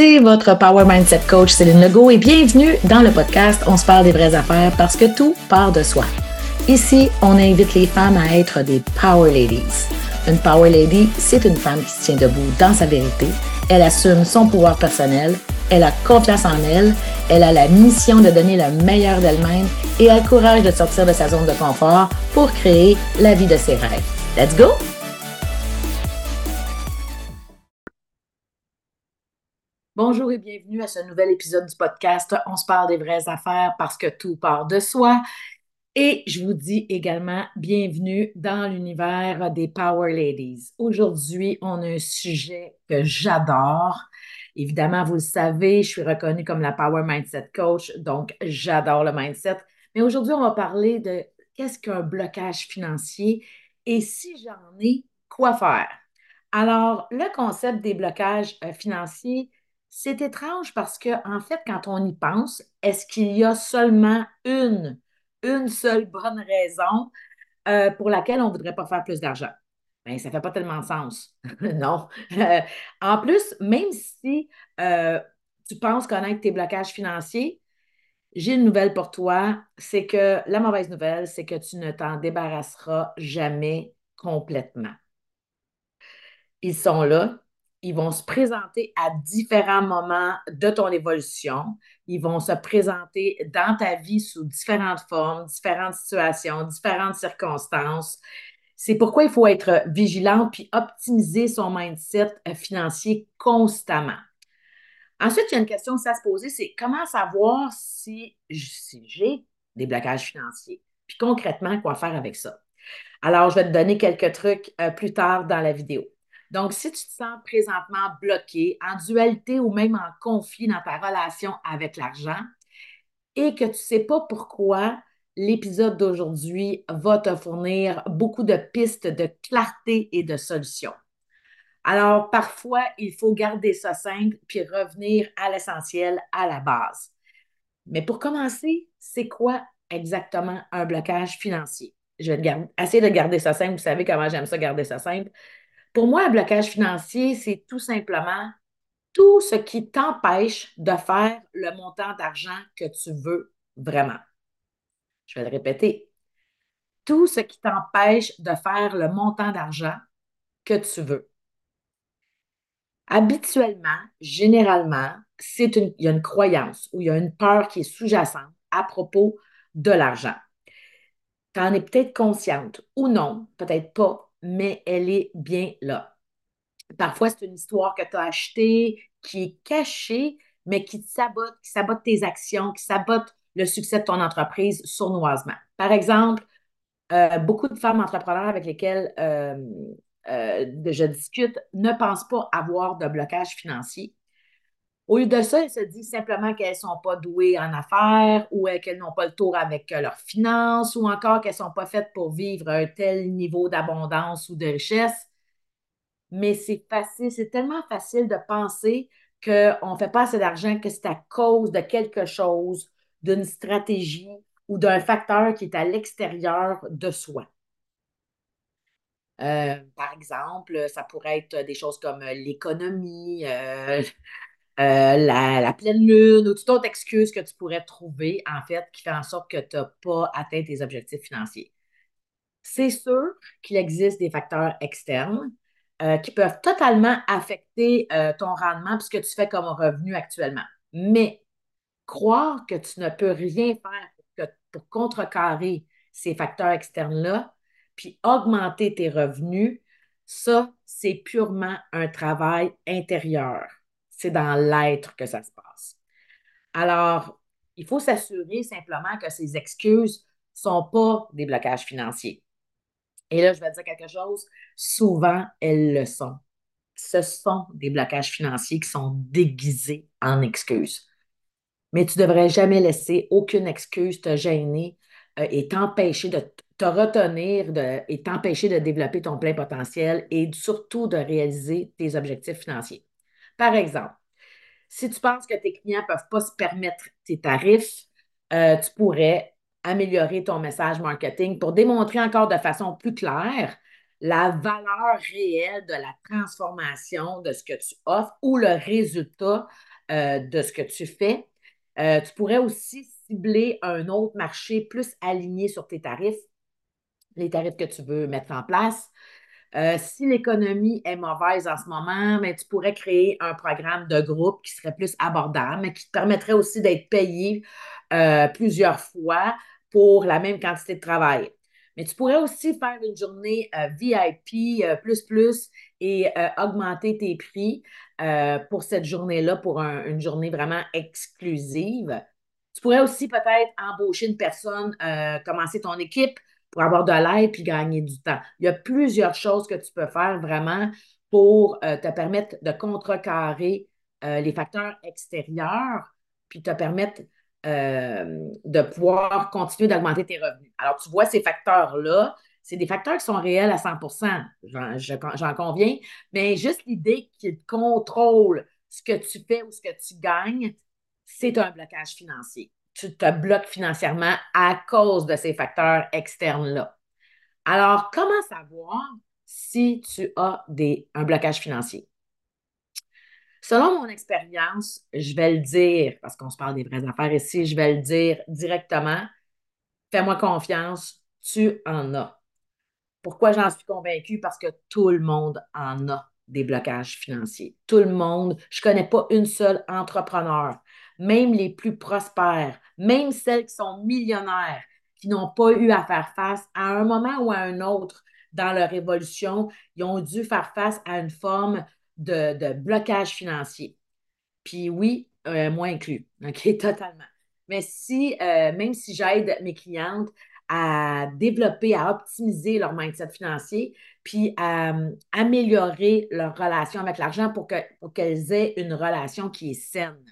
c'est votre Power Mindset Coach Céline Legault et bienvenue dans le podcast On se parle des vraies affaires parce que tout part de soi. Ici, on invite les femmes à être des Power Ladies. Une Power Lady, c'est une femme qui se tient debout dans sa vérité. Elle assume son pouvoir personnel, elle a confiance en elle, elle a la mission de donner le meilleur d'elle-même et a le courage de sortir de sa zone de confort pour créer la vie de ses rêves. Let's go! Bonjour et bienvenue à ce nouvel épisode du podcast On se parle des vraies affaires parce que tout part de soi. Et je vous dis également bienvenue dans l'univers des Power Ladies. Aujourd'hui, on a un sujet que j'adore. Évidemment, vous le savez, je suis reconnue comme la Power Mindset Coach, donc j'adore le mindset. Mais aujourd'hui, on va parler de qu'est-ce qu'un blocage financier et si j'en ai, quoi faire. Alors, le concept des blocages euh, financiers, c'est étrange parce que, en fait, quand on y pense, est-ce qu'il y a seulement une, une seule bonne raison euh, pour laquelle on ne voudrait pas faire plus d'argent? Bien, ça ne fait pas tellement de sens. non. Euh, en plus, même si euh, tu penses connaître tes blocages financiers, j'ai une nouvelle pour toi. C'est que la mauvaise nouvelle, c'est que tu ne t'en débarrasseras jamais complètement. Ils sont là, ils vont se présenter à différents moments de ton évolution. Ils vont se présenter dans ta vie sous différentes formes, différentes situations, différentes circonstances. C'est pourquoi il faut être vigilant puis optimiser son mindset euh, financier constamment. Ensuite, il y a une question que ça se poser, c'est comment savoir si, j'ai des blocages financiers? Puis concrètement, quoi faire avec ça? Alors, je vais te donner quelques trucs euh, plus tard dans la vidéo. Donc, si tu te sens présentement bloqué, en dualité ou même en conflit dans ta relation avec l'argent et que tu ne sais pas pourquoi, l'épisode d'aujourd'hui va te fournir beaucoup de pistes de clarté et de solutions. Alors, parfois, il faut garder ça simple puis revenir à l'essentiel, à la base. Mais pour commencer, c'est quoi exactement un blocage financier? Je vais essayer de garder ça simple. Vous savez comment j'aime ça, garder ça simple. Pour moi, un blocage financier, c'est tout simplement tout ce qui t'empêche de faire le montant d'argent que tu veux vraiment. Je vais le répéter. Tout ce qui t'empêche de faire le montant d'argent que tu veux. Habituellement, généralement, c'est une, il y a une croyance ou il y a une peur qui est sous-jacente à propos de l'argent. Tu en es peut-être consciente ou non, peut-être pas, mais elle est bien là. Parfois, c'est une histoire que tu as achetée qui est cachée, mais qui te sabote, qui sabote tes actions, qui sabote le succès de ton entreprise sournoisement. Par exemple, euh, beaucoup de femmes entrepreneurs avec lesquelles euh, euh, je discute ne pensent pas avoir de blocage financier. Au lieu de ça, elles se disent simplement qu'elles ne sont pas douées en affaires ou qu'elles n'ont pas le tour avec euh, leurs finances ou encore qu'elles ne sont pas faites pour vivre un tel niveau d'abondance ou de richesse. Mais c'est facile, c'est tellement facile de penser qu'on ne fait pas assez d'argent, que c'est à cause de quelque chose, d'une stratégie ou d'un facteur qui est à l'extérieur de soi. Euh, par exemple, ça pourrait être des choses comme l'économie, euh, euh, la, pleine lune ou toute autre excuse que tu pourrais trouver, en fait, qui fait en sorte que tu n'as pas atteint tes objectifs financiers. C'est sûr qu'il existe des facteurs externes euh, qui peuvent totalement affecter euh, ton rendement puisque tu fais comme revenu actuellement. Mais croire que tu ne peux rien faire pour contrecarrer ces facteurs externes-là, puis augmenter tes revenus, ça, c'est purement un travail intérieur c'est dans l'être que ça se passe. Alors, il faut s'assurer simplement que ces excuses ne sont pas des blocages financiers. Et là, je vais dire quelque chose, souvent, elles le sont. Ce sont des blocages financiers qui sont déguisés en excuses. Mais tu ne devrais jamais laisser aucune excuse te gêner euh, et t'empêcher de te retenir et t'empêcher de développer ton plein potentiel et surtout de réaliser tes objectifs financiers. Par exemple, si tu penses que tes clients ne peuvent pas se permettre tes tarifs, euh, tu pourrais améliorer ton message marketing pour démontrer encore de façon plus claire la valeur réelle de la transformation de ce que tu offres ou le résultat euh, de ce que tu fais. Euh, tu pourrais aussi cibler un autre marché plus aligné sur tes tarifs, les tarifs que tu veux mettre en place. Euh, si l'économie est mauvaise en ce moment, mais tu pourrais créer un programme de groupe qui serait plus abordable, mais qui te permettrait aussi d'être payé plusieurs fois pour la même quantité de travail. Mais tu pourrais aussi faire une journée euh, VIP euh, plus plus et euh, augmenter tes prix pour cette journée-là, pour une journée vraiment exclusive. Tu pourrais aussi peut-être embaucher une personne, commencer ton équipe pour avoir de l'aide puis gagner du temps. Il y a plusieurs choses que tu peux faire vraiment pour te permettre de contrecarrer les facteurs extérieurs puis te permettre euh, de pouvoir continuer d'augmenter tes revenus. Alors, tu vois, ces facteurs-là, c'est des facteurs qui sont réels à 100% j'en conviens, mais juste l'idée qu'ils contrôlent ce que tu fais ou ce que tu gagnes, c'est un blocage financier. Tu te bloques financièrement à cause de ces facteurs externes-là. Alors, comment savoir si tu as des, un blocage financier? Selon mon expérience, je vais le dire, parce qu'on se parle des vraies affaires ici, je vais le dire directement. Fais-moi confiance, tu en as. Pourquoi j'en suis convaincue? Parce que tout le monde en a des blocages financiers. Tout le monde. Je ne connais pas une seule entrepreneur, même les plus prospères, même celles qui sont millionnaires, qui n'ont pas eu à faire face à un moment ou à un autre dans leur évolution, ils ont dû faire face à une forme de, blocage financier. Puis oui, euh, moi inclus, OK, totalement. Mais si, euh, même si j'aide mes clientes à développer, à optimiser leur mindset financier, puis à euh, améliorer leur relation avec l'argent pour qu'elles pour aient une relation qui est saine.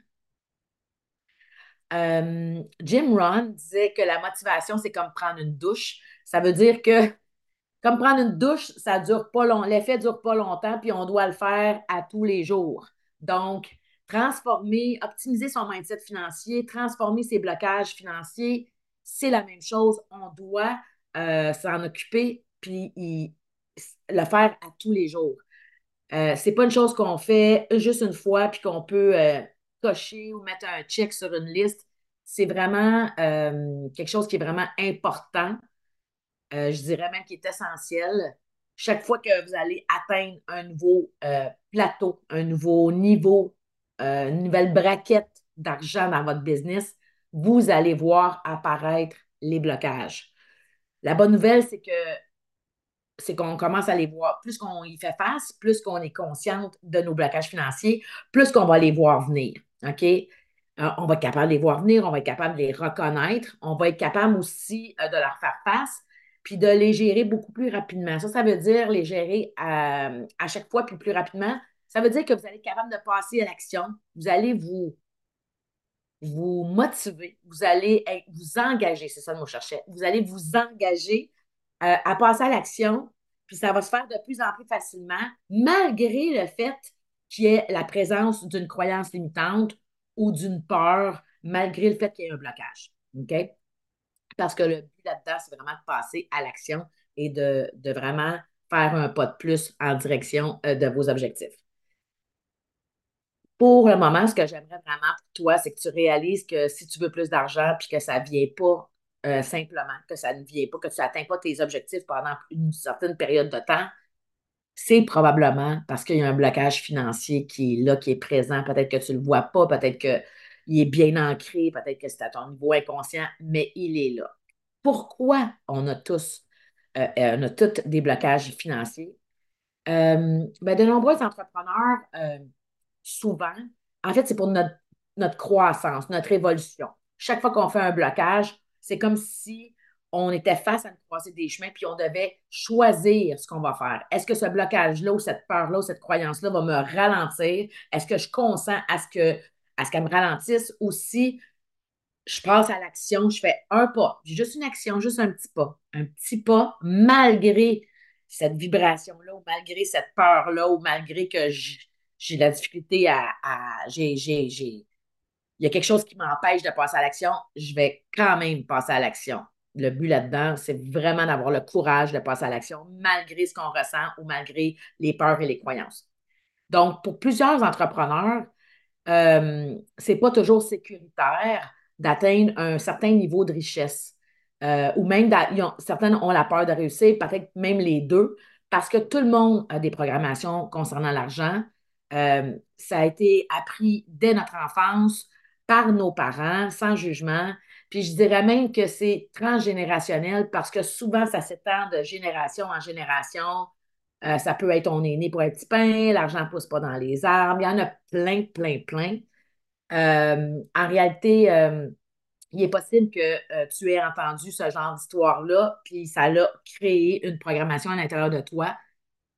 Jim Ron disait que la motivation, c'est comme prendre une douche. Ça veut dire que comme prendre une douche, ça dure pas long, l'effet dure pas longtemps, puis on doit le faire à tous les jours. Donc, transformer, optimiser son mindset financier, transformer ses blocages financiers, c'est la même chose. On doit euh, s'en occuper, puis le faire à tous les jours. Euh, c'est pas une chose qu'on fait juste une fois, puis qu'on peut euh, cocher ou mettre un check sur une liste. C'est vraiment quelque chose qui est vraiment important euh, je dirais même qu'il est essentiel. Chaque fois que vous allez atteindre un nouveau euh, plateau, un nouveau niveau, euh, une nouvelle braquette d'argent dans votre business, vous allez voir apparaître les blocages. La bonne nouvelle, c'est que c'est qu'on commence à les voir. Plus qu'on y fait face, plus qu'on est consciente de nos blocages financiers, plus qu'on va les voir venir. OK? on va être capable de les voir venir, on va être capable de les reconnaître, on va être capable aussi de leur faire face, puis de les gérer beaucoup plus rapidement. Ça, ça veut dire les gérer à, chaque fois, puis plus rapidement. Ça veut dire que vous allez être capable de passer à l'action. Vous allez vous, vous motiver, vous allez vous engager, c'est ça le mot que je cherchais. Vous allez vous engager euh, à passer à l'action, puis ça va se faire de plus en plus facilement, malgré le fait qu'il y ait la présence d'une croyance limitante ou d'une peur, malgré le fait qu'il y ait un blocage. OK? Parce que le but là-dedans, c'est vraiment de passer à l'action et de, vraiment faire un pas de plus en direction euh, de vos objectifs. Pour le moment, ce que j'aimerais vraiment pour toi, c'est que tu réalises que si tu veux plus d'argent puis que ça ne vient pas euh, simplement, que ça ne vient pas, que tu n'atteins pas tes objectifs pendant une certaine période de temps, c'est probablement parce qu'il y a un blocage financier qui est là, qui est présent. Peut-être que tu ne le vois pas, peut-être que il est bien ancré, peut-être que c'est à ton niveau inconscient, mais il est là. Pourquoi on a tous, euh, euh, on a tous des blocages financiers? Ben, de nombreux entrepreneurs, souvent, en fait, c'est pour notre, notre croissance, notre évolution. Chaque fois qu'on fait un blocage, c'est comme si on était face à une croisée des chemins, puis on devait choisir ce qu'on va faire. Est-ce que ce blocage-là ou cette peur-là ou cette croyance-là va me ralentir? Est-ce que je consens à ce que à ce qu'elle me ralentisse? Ou si je passe à l'action, je fais un pas. Juste une action, juste un petit pas. Un petit pas malgré cette vibration-là ou malgré cette peur-là ou malgré que j'ai la difficulté à. j'ai, il y a quelque chose qui m'empêche de passer à l'action, je vais quand même passer à l'action. Le but là-dedans, c'est vraiment d'avoir le courage de passer à l'action malgré ce qu'on ressent ou malgré les peurs et les croyances. Donc, pour plusieurs entrepreneurs, euh, c'est pas toujours sécuritaire d'atteindre un certain niveau de richesse. Euh, ou même, certaines ont la peur de réussir, peut-être même les deux, parce que tout le monde a des programmations concernant l'argent. Euh, ça a été appris dès notre enfance par nos parents, sans jugement. Puis je dirais même que c'est transgénérationnel parce que souvent, ça s'étend de génération en génération. Euh, ça peut être on est né pour être petit pain, l'argent ne pousse pas dans les arbres. Il y en a plein, plein, plein. Euh, en réalité, euh, il est possible que tu aies entendu ce genre d'histoire-là, puis ça l'a créé une programmation à l'intérieur de toi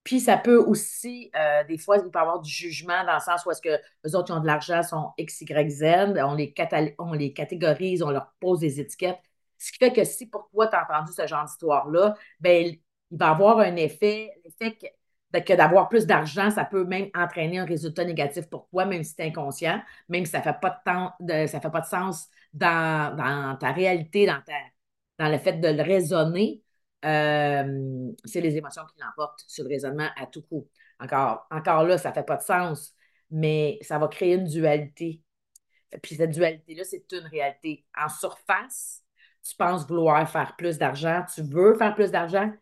puis ça peut aussi, euh, des fois, il peut y avoir du jugement dans le sens où est-ce que les autres qui ont de l'argent sont X, Y, Z, on les, on les catégorise, on leur pose des étiquettes. Ce qui fait que si pour toi, tu as entendu ce genre d'histoire-là, ben, il va avoir un effet, l'effet que, d'avoir plus d'argent, ça peut même entraîner un résultat négatif pour toi, même si tu es inconscient, même si ça ne fait, pas de, ça fait pas de sens dans, dans ta réalité, dans, ta, dans le fait de le raisonner. C'est les émotions qui l'emportent sur le raisonnement à tout coup. Encore, encore là, ça ne fait pas de sens, mais ça va créer une dualité. Puis cette dualité-là, c'est une réalité. En surface, tu penses vouloir faire plus d'argent, tu veux faire plus d'argent,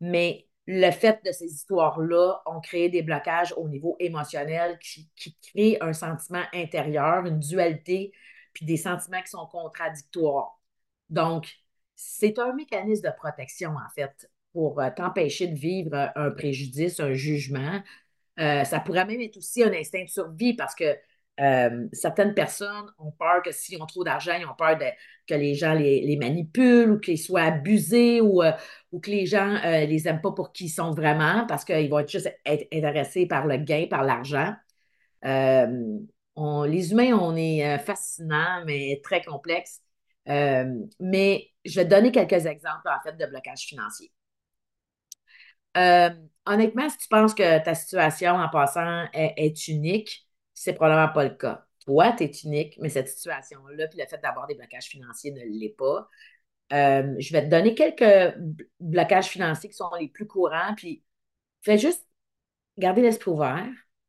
mais le fait de ces histoires-là ont créé des blocages au niveau émotionnel qui, qui créent un sentiment intérieur, une dualité, puis des sentiments qui sont contradictoires. Donc, c'est un mécanisme de protection, en fait, pour euh, t'empêcher de vivre un préjudice, un jugement. Euh, ça pourrait même être aussi un instinct de survie parce que euh, certaines personnes ont peur que s'ils ont trop d'argent, ils ont peur que les gens les, manipulent ou qu'ils soient abusés ou, ou, que les gens ne les aiment pas pour qui ils sont vraiment parce qu'ils vont être juste être intéressés par le gain, par l'argent. les humains, on est fascinants, mais très complexes. mais je vais te donner quelques exemples, en fait, de blocage financier. Euh, honnêtement, si tu penses que ta situation en passant est, unique, c'est probablement pas le cas. Toi, tu es unique, mais cette situation-là, puis le fait d'avoir des blocages financiers ne l'est pas. Euh, je vais te donner quelques blocages financiers qui sont les plus courants, puis fais juste garder l'esprit ouvert,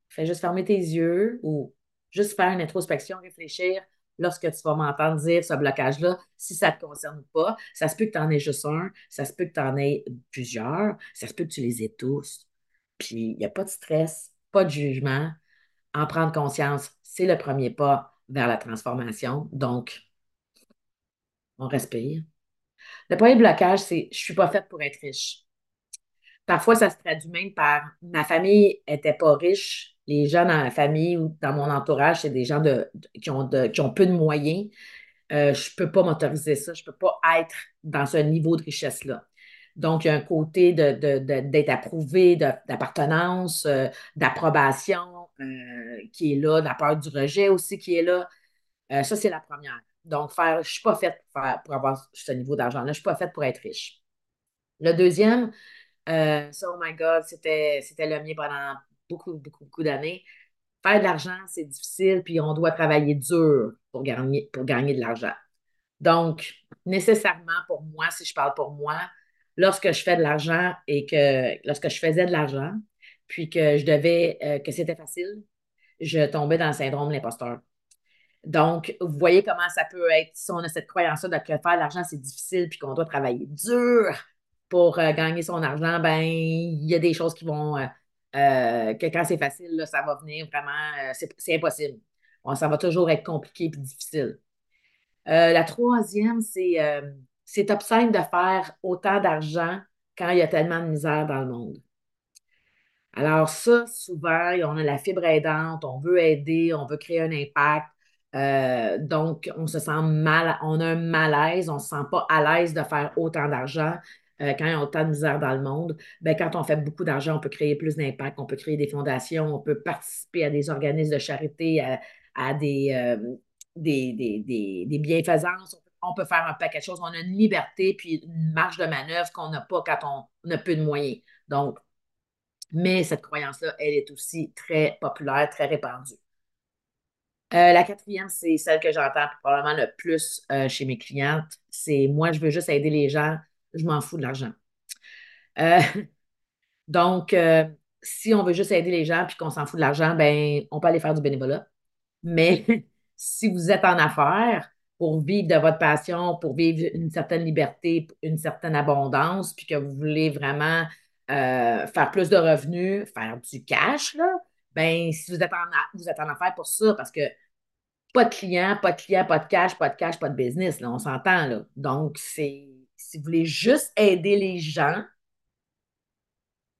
fais juste fermer tes yeux ou juste faire une introspection, réfléchir lorsque tu vas m'entendre dire ce blocage-là, si ça te concerne pas, ça se peut que tu en aies juste un, ça se peut que tu en aies plusieurs, ça se peut que tu les aies tous. Puis il n'y a pas de stress, pas de jugement. En prendre conscience, c'est le premier pas vers la transformation. Donc, on respire. Le premier blocage, c'est je ne suis pas faite pour être riche. Parfois, ça se traduit même par ma famille n'était pas riche, les gens dans la famille ou dans mon entourage, c'est des gens qui, ont qui ont peu de moyens. Euh, je ne peux pas m'autoriser ça. Je ne peux pas être dans ce niveau de richesse-là. Donc, il y a un côté d'être approuvé, d'appartenance, euh, d'approbation euh, qui est là, de la peur du rejet aussi qui est là. ça, c'est la première. Donc, faire, je ne suis pas faite pour, pour, avoir ce niveau d'argent-là. Je ne suis pas faite pour être riche. Le deuxième, ça, oh my God, c'était le mien pendant beaucoup, beaucoup, beaucoup d'années. Faire de l'argent, c'est difficile, puis on doit travailler dur pour gagner, pour gagner de l'argent. Donc, nécessairement pour moi, si je parle pour moi, lorsque je fais de l'argent et que lorsque je faisais de l'argent, puis que je devais, euh, que c'était facile, je tombais dans le syndrome de l'imposteur. Donc, vous voyez comment ça peut être si on a cette croyance-là de que faire de l'argent, c'est difficile, puis qu'on doit travailler dur pour euh, gagner son argent, ben il y a des choses qui vont euh, euh, que quand c'est facile, ça va venir vraiment, euh, c'est impossible. ça va toujours être compliqué et difficile. Euh, la troisième, c'est c'est obscène de faire autant d'argent quand il y a tellement de misère dans le monde. Alors ça, souvent, on a la fibre aidante, on veut aider, on veut créer un impact. donc, on se sent mal, on a un malaise, on ne se sent pas à l'aise de faire autant d'argent. Euh, quand il y a autant de misère dans le monde, ben, quand on fait beaucoup d'argent, on peut créer plus d'impact, on peut créer des fondations, on peut participer à des organismes de charité, à, des, euh, des, des, bienfaisances. On peut faire un paquet de choses. On a une liberté puis une marge de manœuvre qu'on n'a pas quand on, a peu de moyens. Donc, mais cette croyance-là, elle est aussi très populaire, très répandue. Euh, la quatrième, c'est celle que j'entends probablement le plus chez mes clientes. C'est moi, je veux juste aider les gens je m'en fous de l'argent. Euh, donc, euh, si on veut juste aider les gens puis qu'on s'en fout de l'argent, ben, on peut aller faire du bénévolat. Mais si vous êtes en affaires pour vivre de votre passion, pour vivre une certaine liberté, une certaine abondance, puis que vous voulez vraiment euh, faire plus de revenus, faire du cash, là, ben, si vous êtes en, vous êtes en affaires pour ça, parce que pas de clients, pas de clients, pas de cash, pas de cash, pas de business, là, on s'entend, là. Donc, c'est, si vous voulez juste aider les gens,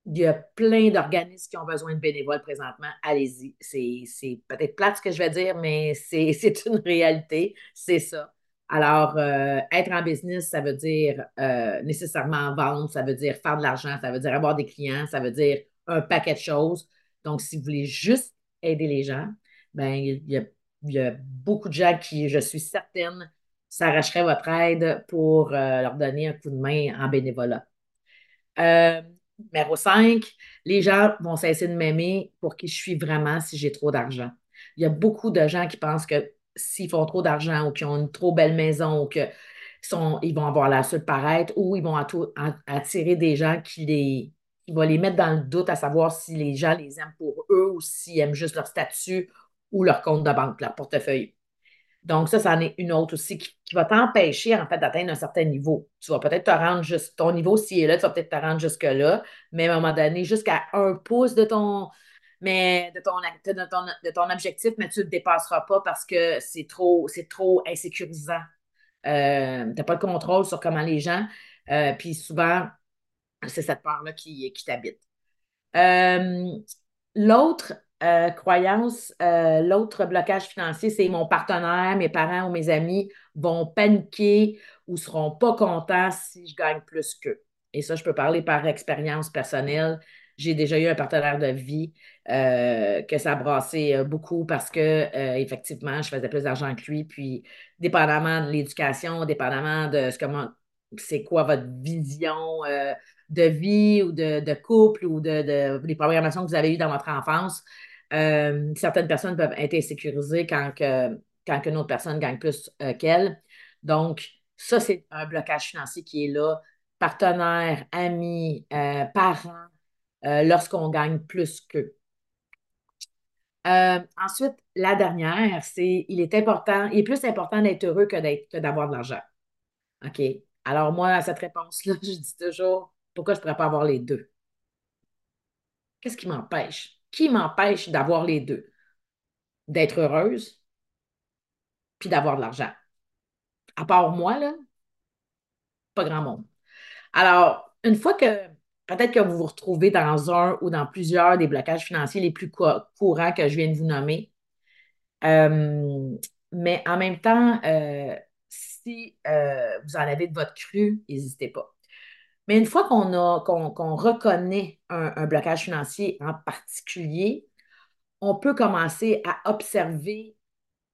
il y a plein d'organismes qui ont besoin de bénévoles présentement. Allez-y. C'est peut-être plate ce que je vais dire, mais c'est une réalité. C'est ça. Alors, euh, être en business, ça veut dire euh, nécessairement vendre, ça veut dire faire de l'argent, ça veut dire avoir des clients, ça veut dire un paquet de choses. Donc, si vous voulez juste aider les gens, ben, il y a, il y a beaucoup de gens qui, je suis certaine, s'arracheraient votre aide pour euh, leur donner un coup de main en bénévolat. Euh, numéro 5, les gens vont cesser de m'aimer pour qui je suis vraiment si j'ai trop d'argent. Il y a beaucoup de gens qui pensent que s'ils font trop d'argent ou qu'ils ont une trop belle maison ou qu'ils ils vont avoir la seule paraître ou ils vont attirer des gens qui les qui vont les mettre dans le doute à savoir si les gens les aiment pour eux ou s'ils aiment juste leur statut ou leur compte de banque, leur portefeuille. Donc, ça, c'en est une autre aussi qui, va t'empêcher, en fait, d'atteindre un certain niveau. Tu vas peut-être te rendre juste, ton niveau, s'il est là, tu vas peut-être te rendre jusque-là, mais à un moment donné, jusqu'à un pouce de ton, mais de ton, de ton, objectif, mais tu ne le dépasseras pas parce que c'est trop, c'est trop insécurisant. Euh, tu n'as pas le contrôle sur comment les gens, euh, puis souvent, c'est cette part-là qui, qui t'habite. Euh, l'autre, euh, croyance, euh, l'autre blocage financier, c'est mon partenaire, mes parents ou mes amis vont paniquer ou seront pas contents si je gagne plus qu'eux. Et ça, je peux parler par expérience personnelle. J'ai déjà eu un partenaire de vie euh, que ça brassait beaucoup parce que effectivement, je faisais plus d'argent que lui. Puis, dépendamment de l'éducation, dépendamment de ce comment c'est quoi votre vision de vie ou de, couple ou de, des programmations que vous avez eues dans votre enfance, euh, certaines personnes peuvent être insécurisées quand, que, une autre personne gagne plus euh, qu'elle. Donc, ça, c'est un blocage financier qui est là. Partenaires, amis, euh, parents, lorsqu'on gagne plus qu'eux. ensuite, la dernière, c'est il est important, il est plus important d'être heureux que d'avoir de l'argent. OK? Alors, moi, à cette réponse-là, je dis toujours pourquoi je ne pourrais pas avoir les deux? Qu'est-ce qui m'empêche? Qui m'empêche d'avoir les deux? D'être heureuse, puis d'avoir de l'argent. À part moi, là, pas grand monde. Alors, une fois que peut-être que vous vous retrouvez dans un ou dans plusieurs des blocages financiers les plus courants que je viens de vous nommer, euh, mais en même temps, euh, si euh, vous en avez de votre cru, n'hésitez pas. Mais une fois qu'on a, qu'on, reconnaît un, blocage financier en particulier, on peut commencer à observer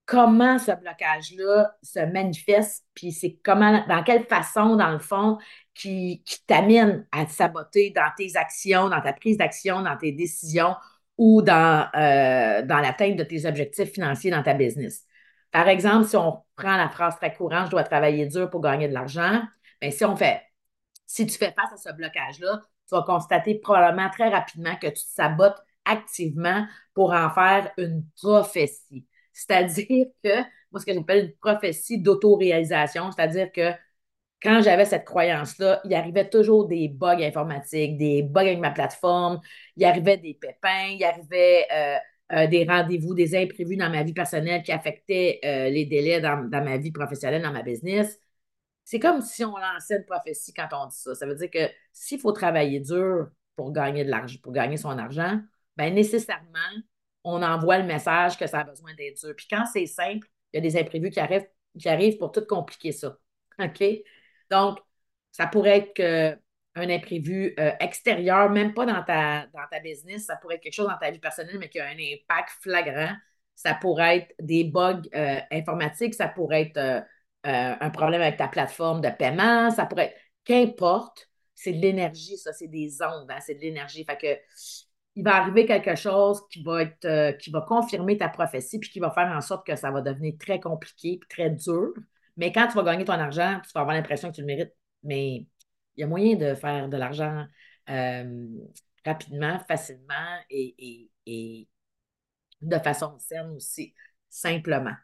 comment ce blocage-là se manifeste, puis c'est comment, dans quelle façon, dans le fond, qui, t'amène à te saboter dans tes actions, dans ta prise d'action, dans tes décisions ou dans, euh, dans l'atteinte de tes objectifs financiers dans ta business. Par exemple, si on prend la phrase très courante, je dois travailler dur pour gagner de l'argent, bien, si on fait si tu fais face à ce blocage-là, tu vas constater probablement très rapidement que tu te sabotes activement pour en faire une prophétie. C'est-à-dire que, moi, ce que j'appelle une prophétie d'autoréalisation, c'est-à-dire que quand j'avais cette croyance-là, il arrivait toujours des bugs informatiques, des bugs avec ma plateforme, il arrivait des pépins, il arrivait euh, euh, des rendez-vous, des imprévus dans ma vie personnelle qui affectaient euh, les délais dans, ma vie professionnelle, dans ma business. C'est comme si on lançait une prophétie quand on dit ça. Ça veut dire que s'il faut travailler dur pour gagner de l'argent, pour gagner son argent, bien nécessairement, on envoie le message que ça a besoin d'être dur. Puis quand c'est simple, il y a des imprévus qui arrivent, qui arrivent pour tout compliquer ça. OK? Donc, ça pourrait être un imprévu euh, extérieur, même pas dans ta, dans ta business, ça pourrait être quelque chose dans ta vie personnelle, mais qui a un impact flagrant. Ça pourrait être des bugs euh, informatiques, ça pourrait être euh, un problème avec ta plateforme de paiement, ça pourrait être, qu'importe, c'est de l'énergie, ça, c'est des ondes, hein, c'est de l'énergie. Fait que il va arriver quelque chose qui va être, euh, qui va confirmer ta prophétie, puis qui va faire en sorte que ça va devenir très compliqué, puis très dur. Mais quand tu vas gagner ton argent, tu vas avoir l'impression que tu le mérites. Mais il y a moyen de faire de l'argent euh, rapidement, facilement et, de façon saine aussi. simplement.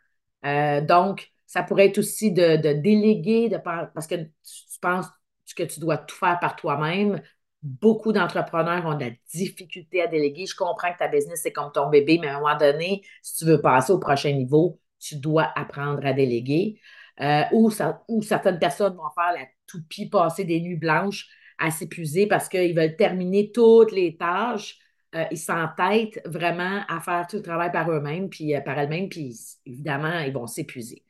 Donc, ça pourrait être aussi de, déléguer, parce que tu penses que tu dois tout faire par toi-même. Beaucoup d'entrepreneurs ont de la difficulté à déléguer. Je comprends que ta business, c'est comme ton bébé, mais à un moment donné, si tu veux passer au prochain niveau, tu dois apprendre à déléguer. Euh, ou, certaines personnes vont faire la toupie, passer des nuits blanches à s'épuiser parce qu'ils veulent terminer toutes les tâches. Euh, ils s'entêtent vraiment à faire tout le travail par eux-mêmes, puis euh, par elles-mêmes, puis évidemment, ils vont s'épuiser.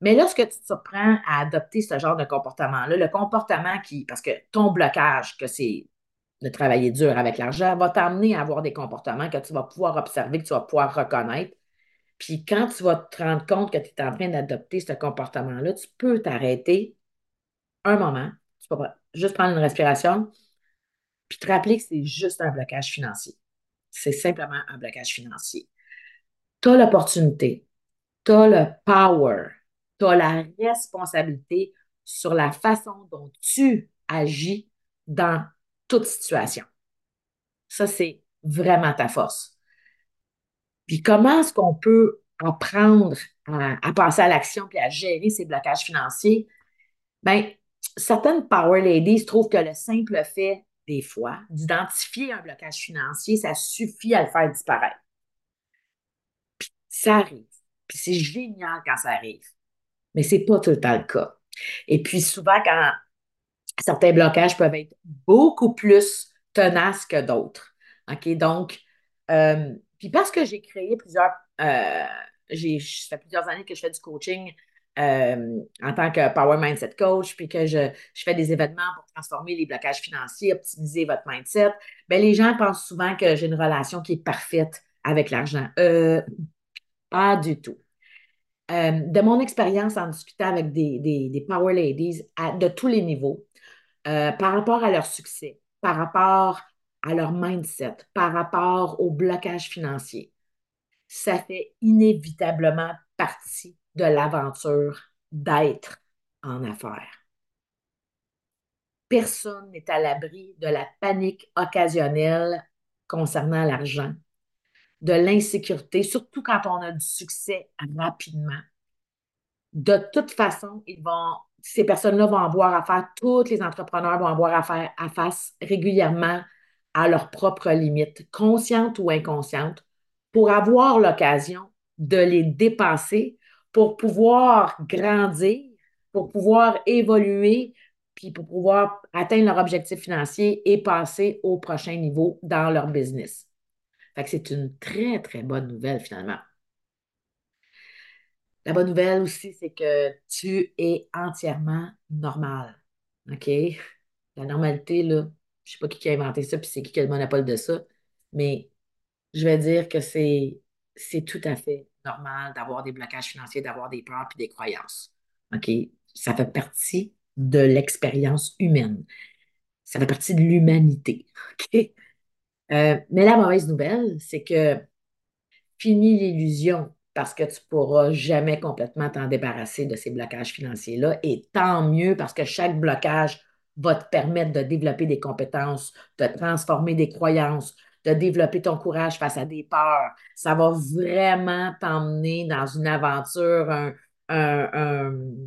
Mais lorsque tu te surprends à adopter ce genre de comportement-là, le comportement qui, parce que ton blocage, que c'est de travailler dur avec l'argent, va t'amener à avoir des comportements que tu vas pouvoir observer, que tu vas pouvoir reconnaître. Puis quand tu vas te rendre compte que tu es en train d'adopter ce comportement-là, tu peux t'arrêter un moment, tu peux juste prendre une respiration, puis te rappeler que c'est juste un blocage financier. C'est simplement un blocage financier. Tu as l'opportunité, tu as le power, tu as la responsabilité sur la façon dont tu agis dans toute situation. Ça, c'est vraiment ta force. Puis comment est-ce qu'on peut apprendre à, passer à l'action puis à gérer ces blocages financiers? Bien, certaines Power Ladies trouvent que le simple fait, des fois, d'identifier un blocage financier, ça suffit à le faire disparaître. Puis ça arrive. Puis c'est génial quand ça arrive. Mais ce n'est pas tout le temps le cas. Et puis souvent, quand certains blocages peuvent être beaucoup plus tenaces que d'autres. OK? Donc, euh, puis parce que j'ai créé plusieurs, euh, j'ai, ça fait plusieurs années que je fais du coaching euh, en tant que Power Mindset Coach, puis que je, fais des événements pour transformer les blocages financiers, optimiser votre mindset, bien, les gens pensent souvent que j'ai une relation qui est parfaite avec l'argent. Pas du tout. Euh, de mon expérience en discutant avec des, Power Ladies de tous les niveaux, par rapport à leur succès, par rapport à leur mindset, par rapport au blocage financier, ça fait inévitablement partie de l'aventure d'être en affaires. Personne n'est à l'abri de la panique occasionnelle concernant l'argent, de l'insécurité, surtout quand on a du succès rapidement. De toute façon, ces personnes-là vont avoir affaire, tous les entrepreneurs vont avoir affaire à face régulièrement à leurs propres limites, conscientes ou inconscientes, pour avoir l'occasion de les dépasser pour pouvoir grandir, pour pouvoir évoluer, puis pour pouvoir atteindre leur objectif financier et passer au prochain niveau dans leur business. Fait que c'est une très, très bonne nouvelle finalement. La bonne nouvelle aussi, c'est que tu es entièrement normal. OK? La normalité, là, je ne sais pas qui a inventé ça, puis c'est qui qui a le monopole de ça, mais je vais dire que c'est, tout à fait normal d'avoir des blocages financiers, d'avoir des peurs puis des croyances. OK? Ça fait partie de l'expérience humaine. Ça fait partie de l'humanité. Euh, mais la mauvaise nouvelle, c'est que fini l'illusion parce que tu ne pourras jamais complètement t'en débarrasser de ces blocages financiers-là. Et tant mieux parce que chaque blocage va te permettre de développer des compétences, de transformer des croyances, de développer ton courage face à des peurs. Ça va vraiment t'emmener dans une aventure, une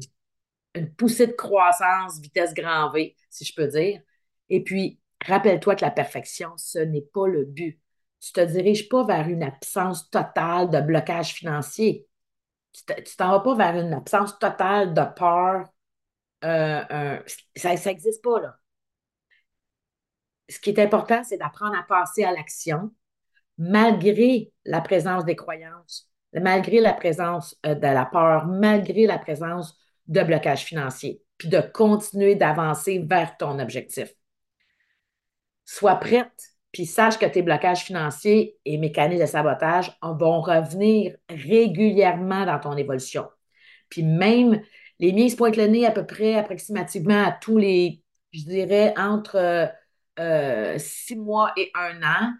poussée de croissance, vitesse grand V, si je peux dire. Et puis, rappelle-toi que la perfection, ce n'est pas le but. Tu ne te diriges pas vers une absence totale de blocage financier. Tu t'en vas pas vers une absence totale de peur. Euh, ça n'existe pas, là ce qui est important, c'est d'apprendre à passer à l'action malgré la présence des croyances, malgré la présence euh, de la peur, malgré la présence de blocage financier, puis de continuer d'avancer vers ton objectif. Sois prête, puis sache que tes blocages financiers et mécaniques de sabotage vont revenir régulièrement dans ton évolution. Puis même, les miens se pointent le nez à peu près approximativement à tous les, je dirais, entre euh, euh, six mois et un an.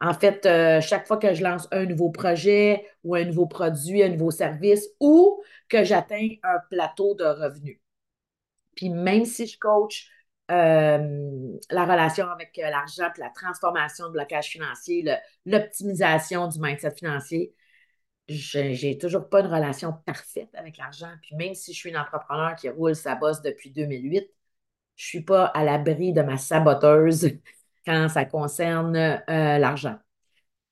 En fait, euh, chaque fois que je lance un nouveau projet ou un nouveau produit, un nouveau service ou que j'atteins un plateau de revenus. Puis même si je coach euh, la relation avec l'argent, puis la transformation de blocage financier, l'optimisation du mindset financier, j'ai toujours pas une relation parfaite avec l'argent. Puis même si je suis une entrepreneur qui roule sa bosse depuis 2008, je suis pas à l'abri de ma saboteuse quand ça concerne euh, l'argent.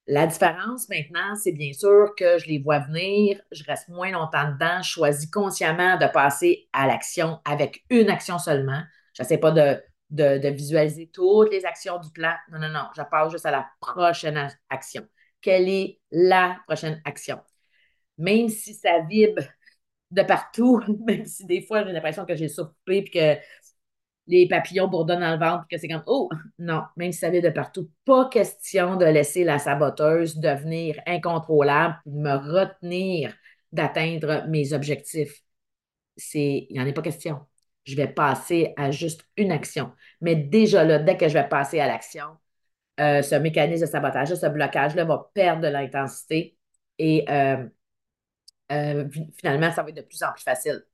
La différence maintenant, c'est bien sûr que je les vois venir, je reste moins longtemps dedans, je choisis consciemment de passer à l'action avec une action seulement. Je n'essaie pas de, de, visualiser toutes les actions du plan. Non, non, non, je passe juste à la prochaine action. Quelle est la prochaine action? Même si ça vibre de partout, même si des fois j'ai l'impression que j'ai soufflé et que les papillons bourdonnent dans le ventre, que c'est comme Oh, non, même si ça vient de partout, pas question de laisser la saboteuse devenir incontrôlable, de me retenir d'atteindre mes objectifs. Il n'y en a pas question. Je vais passer à juste une action. Mais déjà là, dès que je vais passer à l'action, euh, ce mécanisme de sabotage, ce blocage-là va perdre de l'intensité et euh, euh, finalement, ça va être de plus en plus facile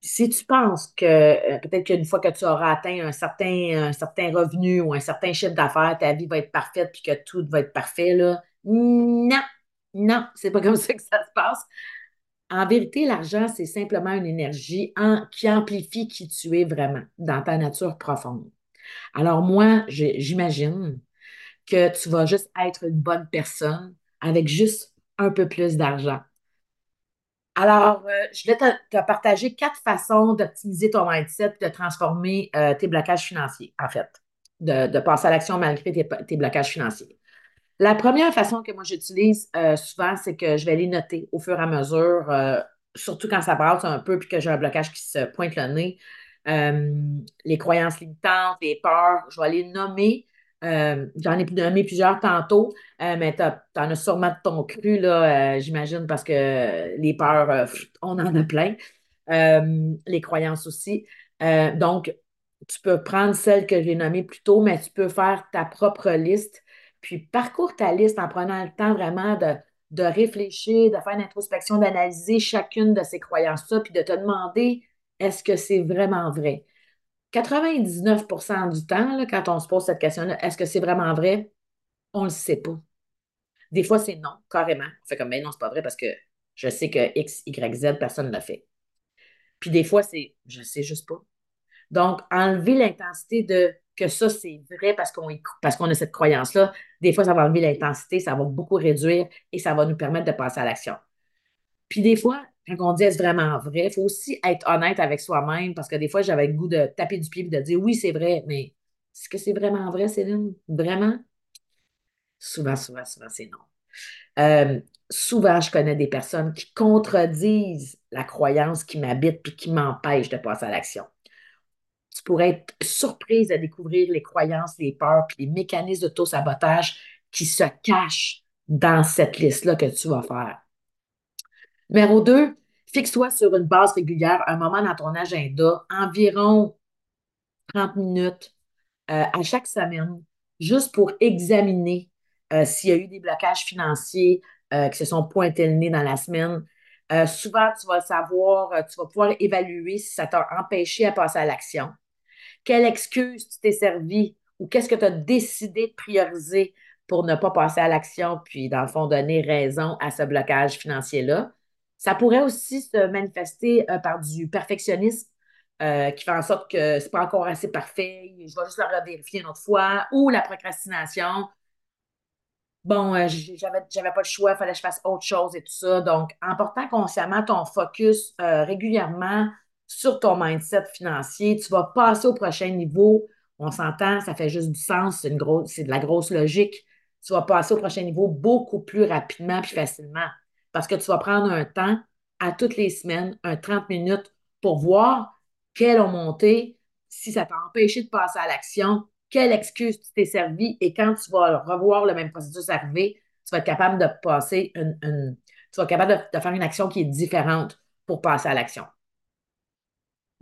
si tu penses que peut-être qu'une fois que tu auras atteint un certain, un certain revenu ou un certain chiffre d'affaires, ta vie va être parfaite puis que tout va être parfait, là, non, non, c'est pas comme ça que ça se passe. En vérité, l'argent, c'est simplement une énergie qui amplifie qui tu es vraiment dans ta nature profonde. Alors moi, j'imagine que tu vas juste être une bonne personne avec juste un peu plus d'argent. Alors, euh, je vais te, partager quatre façons d'optimiser ton mindset et de transformer euh, tes blocages financiers, en fait, de, passer à l'action malgré tes, blocages financiers. La première façon que moi j'utilise euh, souvent, c'est que je vais les noter au fur et à mesure, surtout quand ça brasse un peu puis que j'ai un blocage qui se pointe le nez. les croyances limitantes, les peurs, je vais les nommer euh, j'en ai nommé plusieurs tantôt, euh, mais tu en as sûrement de ton cru, là, euh, j'imagine, parce que les peurs, on en a plein. les croyances aussi. donc, tu peux prendre celle que j'ai nommée plus tôt, mais tu peux faire ta propre liste. Puis, parcours ta liste en prenant le temps vraiment de, réfléchir, de faire une introspection, d'analyser chacune de ces croyances-là, puis de te demander est-ce que c'est vraiment vrai? 99% du temps, quand on se pose cette question-là, est-ce que c'est vraiment vrai? On ne le sait pas. Des fois, c'est non, carrément. On fait comme, mais non, c'est pas vrai parce que je sais que X, Y, Z, personne ne l'a fait. Puis des fois, c'est, je ne sais juste pas. Donc, enlever l'intensité de que ça, c'est vrai parce qu'on parce qu'on a cette croyance-là, des fois, ça va enlever l'intensité, ça va beaucoup réduire et ça va nous permettre de passer à l'action. Puis des fois, quand on dit est-ce vraiment vrai, il faut aussi être honnête avec soi-même parce que des fois, j'avais le goût de taper du pied et de dire oui, c'est vrai, mais est-ce que c'est vraiment vrai, Céline? Vraiment? Souvent, souvent, souvent, c'est non. Euh, souvent, je connais des personnes qui contredisent la croyance qui m'habite puis qui m'empêche de passer à l'action. Tu pourrais être surprise de découvrir les croyances, les peurs puis les mécanismes d'auto-sabotage qui se cachent dans cette liste-là que tu vas faire. Numéro 2, fixe-toi sur une base régulière un moment dans ton agenda, environ 30 minutes euh, à chaque semaine, juste pour examiner euh, s'il y a eu des blocages financiers euh, qui se sont pointés le nez dans la semaine. souvent, tu vas savoir, tu vas pouvoir évaluer si ça t'a empêché à passer à l'action. Quelle excuse tu t'es servi ou qu'est-ce que tu as décidé de prioriser pour ne pas passer à l'action, puis dans le fond, donner raison à ce blocage financier-là? Ça pourrait aussi se manifester euh, par du perfectionnisme euh, qui fait en sorte que c'est pas encore assez parfait, je vais juste le vérifier une autre fois, ou la procrastination. Bon, euh, j'avais, j'avais pas le choix, il fallait que je fasse autre chose et tout ça. Donc, en portant consciemment ton focus régulièrement sur ton mindset financier, tu vas passer au prochain niveau. On s'entend, ça fait juste du sens, c'est, de la grosse logique. Tu vas passer au prochain niveau beaucoup plus rapidement et facilement parce que tu vas prendre un temps à toutes les semaines, un 30 minutes, pour voir quelles ont monté, si ça t'a empêché de passer à l'action, quelle excuse tu t'es servi et quand tu vas revoir le même processus arriver, tu vas être capable de passer une, tu vas être capable de, faire une action qui est différente pour passer à l'action.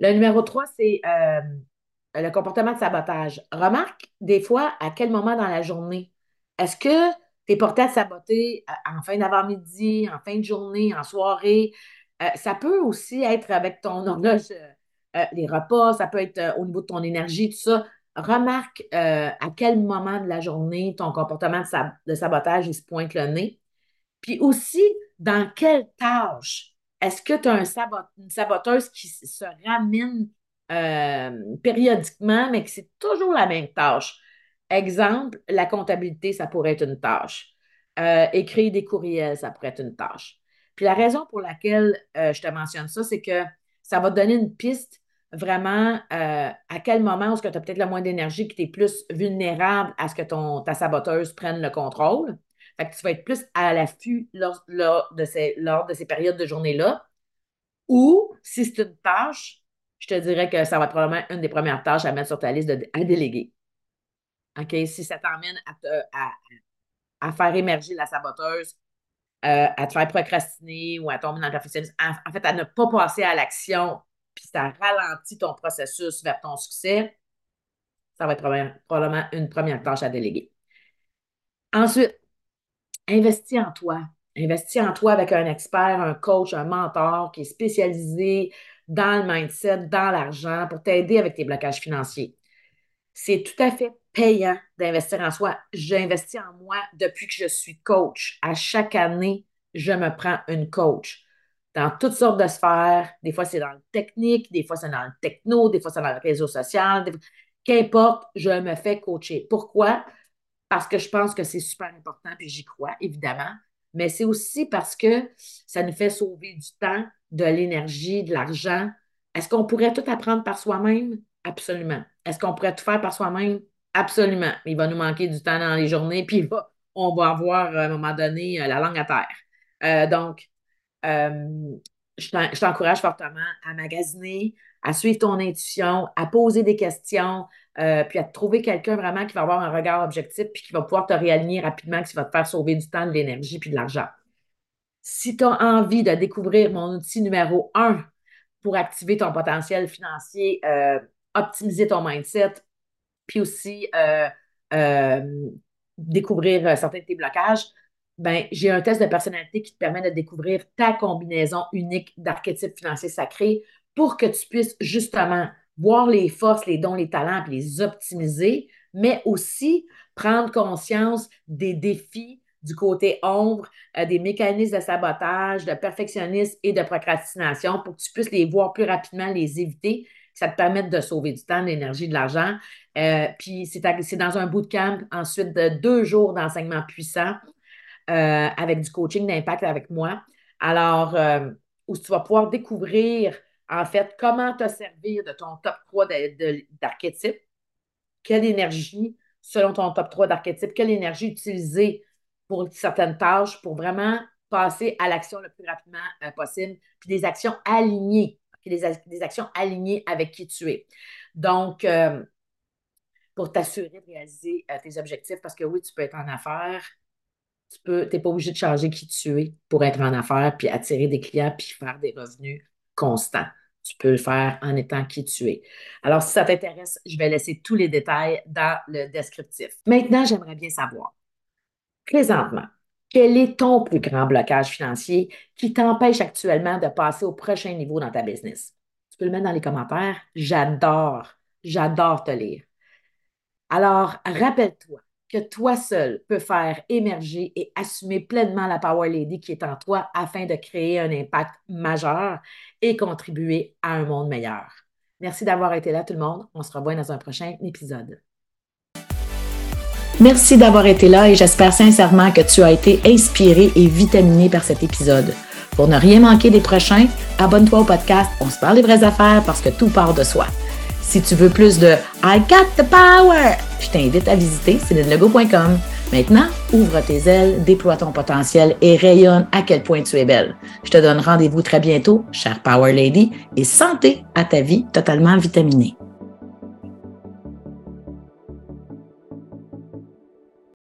Le numéro 3, c'est euh, le comportement de sabotage. Remarque des fois à quel moment dans la journée? Est-ce que tu es porté à saboter euh, en fin d'avant-midi, en fin de journée, en soirée? Euh, ça peut aussi être avec ton horloge, les repas, ça peut être au niveau de ton énergie, tout ça. Remarque à quel moment de la journée ton comportement de, sabotage se pointe le nez. Puis aussi, dans quelle tâche? Est-ce que tu as une saboteuse qui se ramène euh, périodiquement, mais que c'est toujours la même tâche? Exemple, la comptabilité, ça pourrait être une tâche. Euh, écrire des courriels, ça pourrait être une tâche. Puis la raison pour laquelle euh, je te mentionne ça, c'est que ça va te donner une piste vraiment à quel moment est-ce que tu as peut-être le moins d'énergie, que tu es plus vulnérable à ce que ton, ta saboteuse prenne le contrôle. Fait que tu vas être plus à l'affût lors, de ces, lors de ces périodes de journée-là. Ou si c'est une tâche, je te dirais que ça va être probablement une des premières tâches à mettre sur ta liste à déléguer. OK? Si ça t'emmène à, à, faire émerger la saboteuse, euh, à te faire procrastiner ou à tomber dans le perfectionnisme, en, fait, à ne pas passer à l'action, puis ça ralentit ton processus vers ton succès, ça va être probablement une première tâche à déléguer. Ensuite, investis en toi. Investis en toi avec un expert, un coach, un mentor qui est spécialisé dans le mindset, dans l'argent pour t'aider avec tes blocages financiers. C'est tout à fait payant d'investir en soi. J'investis en moi depuis que je suis coach. À chaque année, je me prends une coach dans toutes sortes de sphères. Des fois, c'est dans le technique, des fois, c'est dans le techno, des fois, c'est dans le réseau social. Qu'importe, je me fais coacher. Pourquoi? Parce que je pense que c'est super important, puis j'y crois, évidemment. Mais c'est aussi parce que ça nous fait sauver du temps, de l'énergie, de l'argent. Est-ce qu'on pourrait tout apprendre par soi-même? Absolument. Est-ce qu'on pourrait tout faire par soi-même? Absolument. Il va nous manquer du temps dans les journées, puis on va avoir à un moment donné euh, la langue à terre. Euh, donc, euh, je t'encourage fortement à magasiner, à suivre ton intuition, à poser des questions, puis à trouver quelqu'un vraiment qui va avoir un regard objectif, puis qui va pouvoir te réaligner rapidement, qui va te faire sauver du temps, de l'énergie, puis de l'argent. Si tu as envie de découvrir mon outil numéro un pour activer ton potentiel financier, optimiser ton mindset, puis aussi euh, euh, découvrir euh, certains de tes blocages, ben, j'ai un test de personnalité qui te permet de découvrir ta combinaison unique d'archétypes financiers sacrés pour que tu puisses justement voir les forces, les dons, les talents, puis les optimiser, mais aussi prendre conscience des défis du côté ombre, des mécanismes de sabotage, de perfectionnisme et de procrastination pour que tu puisses les voir plus rapidement, les éviter ça te permet de sauver du temps, de l'énergie, de l'argent. Euh, puis c'est dans un bootcamp, ensuite de deux jours d'enseignement puissant euh, avec du coaching d'impact avec moi. Alors, euh, où tu vas pouvoir découvrir en fait comment te servir de ton top 3 d'archétypes, quelle énergie, selon ton top 3 d'archétypes, quelle énergie utiliser pour certaines tâches pour vraiment passer à l'action le plus rapidement possible, puis des actions alignées des, actions alignées avec qui tu es. Donc, euh, pour t'assurer de réaliser euh, tes objectifs, parce que oui, tu peux être en affaires, tu n'es pas obligé de changer qui tu es pour être en affaires, puis attirer des clients, puis faire des revenus constants. Tu peux le faire en étant qui tu es. Alors, si ça t'intéresse, je vais laisser tous les détails dans le descriptif. Maintenant, j'aimerais bien savoir, présentement, quel est ton plus grand blocage financier qui t'empêche actuellement de passer au prochain niveau dans ta business? Tu peux le mettre dans les commentaires. J'adore, j'adore te lire. Alors, rappelle-toi que toi seul peux faire émerger et assumer pleinement la Power Lady qui est en toi afin de créer un impact majeur et contribuer à un monde meilleur. Merci d'avoir été là tout le monde. On se revoit dans un prochain épisode. Merci d'avoir été là et j'espère sincèrement que tu as été inspiré et vitaminé par cet épisode. Pour ne rien manquer des prochains, abonne-toi au podcast On se parle des vraies affaires parce que tout part de soi. Si tu veux plus de I got the power, je t'invite à visiter célinelego.com. Maintenant, ouvre tes ailes, déploie ton potentiel et rayonne à quel point tu es belle. Je te donne rendez-vous très bientôt, chère Power Lady, et santé à ta vie totalement vitaminée.